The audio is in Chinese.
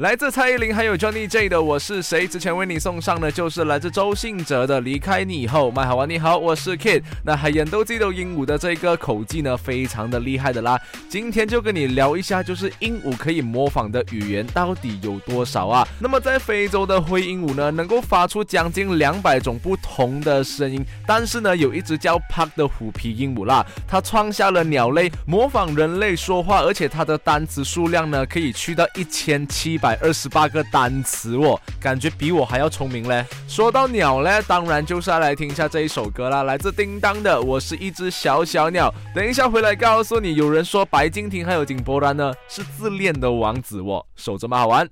来自蔡依林还有 Johnny J 的《我是谁》，之前为你送上的就是来自周信哲的《离开你以后》。麦好玩，你好，我是 Kid。那还演斗鸡斗鹦鹉的这个口技呢，非常的厉害的啦。今天就跟你聊一下，就是鹦鹉可以模仿的语言到底有多少啊？那么在非洲的灰鹦鹉呢，能够发出将近两百种不同的声音。但是呢，有一只叫 Park 的虎皮鹦鹉啦，它创下了鸟类模仿人类说话，而且它的单词数量呢，可以去到一千七百。百二十八个单词哦，感觉比我还要聪明嘞。说到鸟嘞，当然就是要来听一下这一首歌啦，来自叮当的《我是一只小小鸟》。等一下回来告诉你，有人说白敬亭还有井柏然呢是自恋的王子哦，守着嘛好玩。